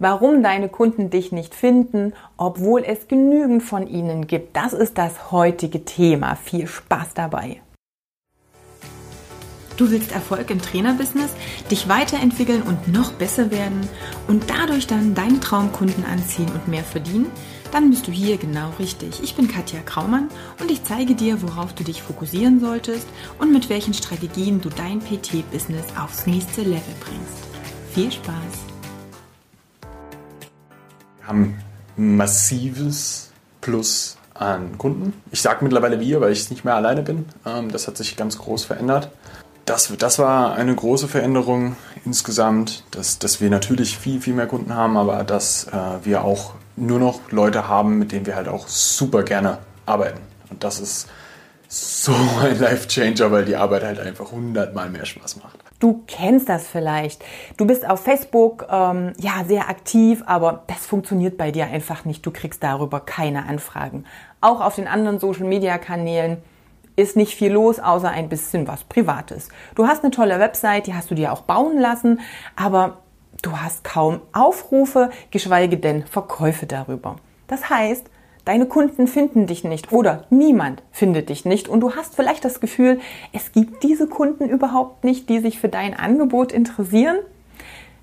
warum deine Kunden dich nicht finden, obwohl es genügend von ihnen gibt. Das ist das heutige Thema. Viel Spaß dabei. Du willst Erfolg im Trainerbusiness, dich weiterentwickeln und noch besser werden und dadurch dann deine Traumkunden anziehen und mehr verdienen? Dann bist du hier genau richtig. Ich bin Katja Kraumann und ich zeige dir, worauf du dich fokussieren solltest und mit welchen Strategien du dein PT-Business aufs nächste Level bringst. Viel Spaß! Haben massives Plus an Kunden. Ich sage mittlerweile wir, weil ich nicht mehr alleine bin. Ähm, das hat sich ganz groß verändert das, das war eine große Veränderung insgesamt, dass, dass wir natürlich viel, viel mehr Kunden haben, aber dass äh, wir auch nur noch Leute haben, mit denen wir halt auch super gerne arbeiten. Und das ist so ein Life-Changer, weil die Arbeit halt einfach hundertmal mehr Spaß macht. Du kennst das vielleicht. Du bist auf Facebook ähm, ja sehr aktiv, aber das funktioniert bei dir einfach nicht. Du kriegst darüber keine Anfragen. Auch auf den anderen Social-Media-Kanälen ist nicht viel los, außer ein bisschen was Privates. Du hast eine tolle Website, die hast du dir auch bauen lassen, aber du hast kaum Aufrufe, geschweige denn Verkäufe darüber. Das heißt, deine Kunden finden dich nicht oder niemand findet dich nicht und du hast vielleicht das Gefühl, es gibt diese Kunden überhaupt nicht, die sich für dein Angebot interessieren.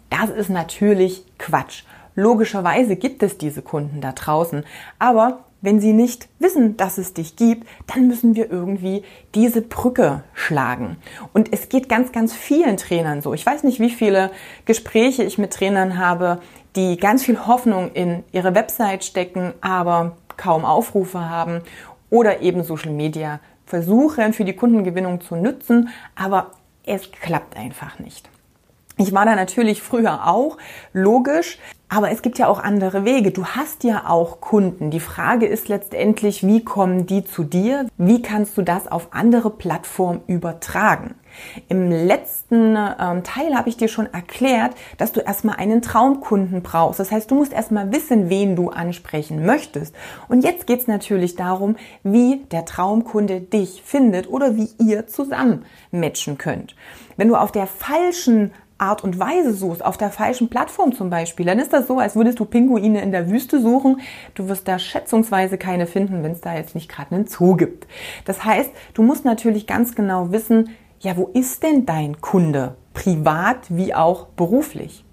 Das ist natürlich Quatsch. Logischerweise gibt es diese Kunden da draußen, aber wenn sie nicht wissen, dass es dich gibt, dann müssen wir irgendwie diese Brücke schlagen. Und es geht ganz, ganz vielen Trainern so. Ich weiß nicht, wie viele Gespräche ich mit Trainern habe, die ganz viel Hoffnung in ihre Website stecken, aber kaum Aufrufe haben oder eben Social Media versuchen für die Kundengewinnung zu nutzen, aber es klappt einfach nicht. Ich war da natürlich früher auch, logisch, aber es gibt ja auch andere Wege. Du hast ja auch Kunden. Die Frage ist letztendlich, wie kommen die zu dir? Wie kannst du das auf andere Plattformen übertragen? Im letzten ähm, Teil habe ich dir schon erklärt, dass du erstmal einen Traumkunden brauchst. Das heißt, du musst erstmal wissen, wen du ansprechen möchtest. Und jetzt geht es natürlich darum, wie der Traumkunde dich findet oder wie ihr zusammen matchen könnt. Wenn du auf der falschen Art und Weise suchst, auf der falschen Plattform zum Beispiel, dann ist das so, als würdest du Pinguine in der Wüste suchen. Du wirst da schätzungsweise keine finden, wenn es da jetzt nicht gerade einen Zoo gibt. Das heißt, du musst natürlich ganz genau wissen, ja, wo ist denn dein Kunde? Privat wie auch beruflich.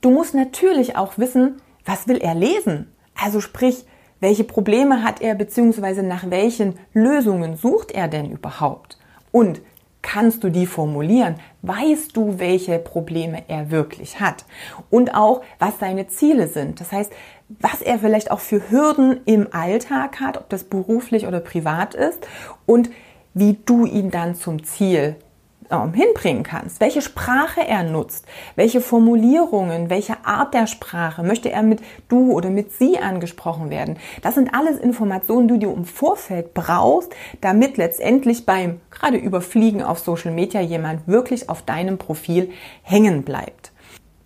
Du musst natürlich auch wissen, was will er lesen? Also sprich, welche Probleme hat er beziehungsweise nach welchen Lösungen sucht er denn überhaupt? Und kannst du die formulieren? Weißt du, welche Probleme er wirklich hat? Und auch, was seine Ziele sind. Das heißt, was er vielleicht auch für Hürden im Alltag hat, ob das beruflich oder privat ist und wie du ihn dann zum Ziel ähm, hinbringen kannst, welche Sprache er nutzt, welche Formulierungen, welche Art der Sprache, möchte er mit du oder mit sie angesprochen werden. Das sind alles Informationen, die du im Vorfeld brauchst, damit letztendlich beim gerade Überfliegen auf Social Media jemand wirklich auf deinem Profil hängen bleibt.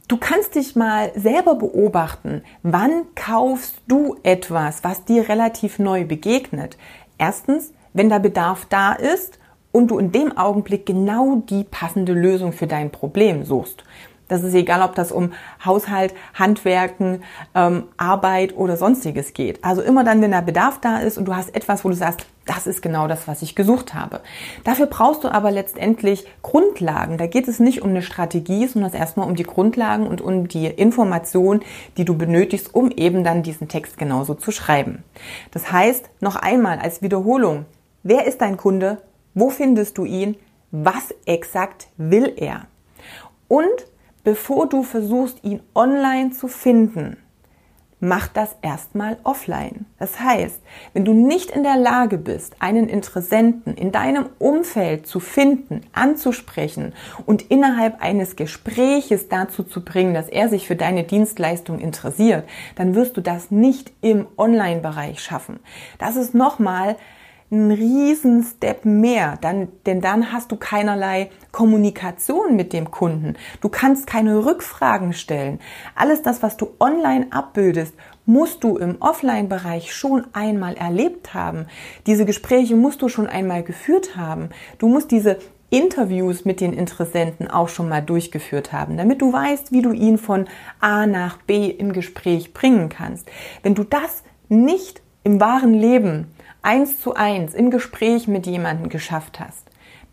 Du kannst dich mal selber beobachten, wann kaufst du etwas, was dir relativ neu begegnet. Erstens, wenn der Bedarf da ist und du in dem Augenblick genau die passende Lösung für dein Problem suchst. Das ist egal, ob das um Haushalt, Handwerken, ähm, Arbeit oder sonstiges geht. Also immer dann, wenn der Bedarf da ist und du hast etwas, wo du sagst, das ist genau das, was ich gesucht habe. Dafür brauchst du aber letztendlich Grundlagen. Da geht es nicht um eine Strategie, sondern erstmal um die Grundlagen und um die Informationen, die du benötigst, um eben dann diesen Text genauso zu schreiben. Das heißt, noch einmal als Wiederholung, wer ist dein Kunde? Wo findest du ihn? Was exakt will er? Und bevor du versuchst, ihn online zu finden, mach das erstmal offline. Das heißt, wenn du nicht in der Lage bist, einen Interessenten in deinem Umfeld zu finden, anzusprechen und innerhalb eines Gespräches dazu zu bringen, dass er sich für deine Dienstleistung interessiert, dann wirst du das nicht im Online-Bereich schaffen. Das ist nochmal ein riesen Step mehr, dann, denn dann hast du keinerlei Kommunikation mit dem Kunden. Du kannst keine Rückfragen stellen. Alles das, was du online abbildest, musst du im Offline-Bereich schon einmal erlebt haben. Diese Gespräche musst du schon einmal geführt haben. Du musst diese Interviews mit den Interessenten auch schon mal durchgeführt haben, damit du weißt, wie du ihn von A nach B im Gespräch bringen kannst. Wenn du das nicht im wahren Leben eins zu eins im Gespräch mit jemandem geschafft hast,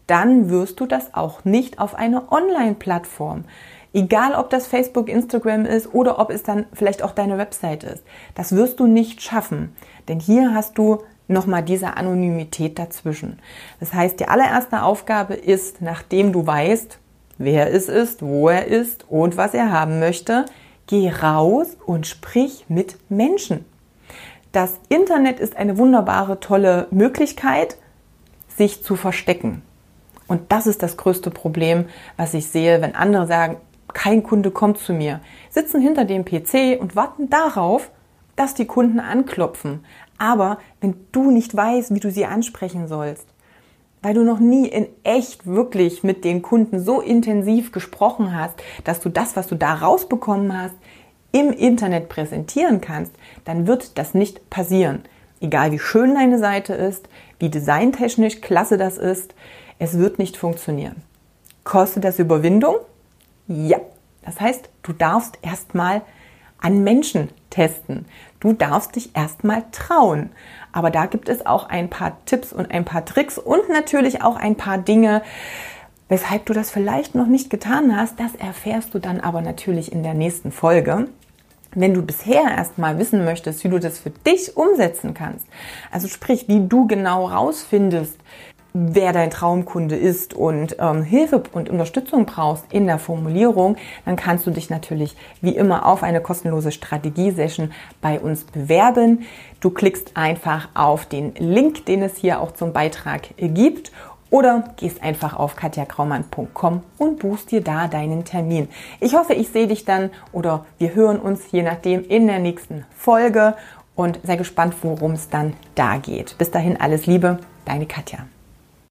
dann wirst du das auch nicht auf einer Online-Plattform. Egal, ob das Facebook, Instagram ist oder ob es dann vielleicht auch deine Website ist. Das wirst du nicht schaffen. Denn hier hast du nochmal diese Anonymität dazwischen. Das heißt, die allererste Aufgabe ist, nachdem du weißt, wer es ist, wo er ist und was er haben möchte, geh raus und sprich mit Menschen. Das Internet ist eine wunderbare, tolle Möglichkeit, sich zu verstecken. Und das ist das größte Problem, was ich sehe, wenn andere sagen, kein Kunde kommt zu mir, sitzen hinter dem PC und warten darauf, dass die Kunden anklopfen. Aber wenn du nicht weißt, wie du sie ansprechen sollst, weil du noch nie in echt wirklich mit den Kunden so intensiv gesprochen hast, dass du das, was du da rausbekommen hast, im Internet präsentieren kannst, dann wird das nicht passieren. Egal wie schön deine Seite ist, wie designtechnisch klasse das ist, es wird nicht funktionieren. Kostet das Überwindung? Ja. Das heißt, du darfst erstmal an Menschen testen. Du darfst dich erstmal trauen. Aber da gibt es auch ein paar Tipps und ein paar Tricks und natürlich auch ein paar Dinge, weshalb du das vielleicht noch nicht getan hast. Das erfährst du dann aber natürlich in der nächsten Folge. Wenn du bisher erstmal wissen möchtest, wie du das für dich umsetzen kannst, also sprich, wie du genau rausfindest, wer dein Traumkunde ist und ähm, Hilfe und Unterstützung brauchst in der Formulierung, dann kannst du dich natürlich wie immer auf eine kostenlose Strategiesession bei uns bewerben. Du klickst einfach auf den Link, den es hier auch zum Beitrag gibt oder gehst einfach auf katjakraumann.com und buchst dir da deinen Termin. Ich hoffe, ich sehe dich dann oder wir hören uns je nachdem in der nächsten Folge und sei gespannt, worum es dann da geht. Bis dahin alles Liebe, deine Katja.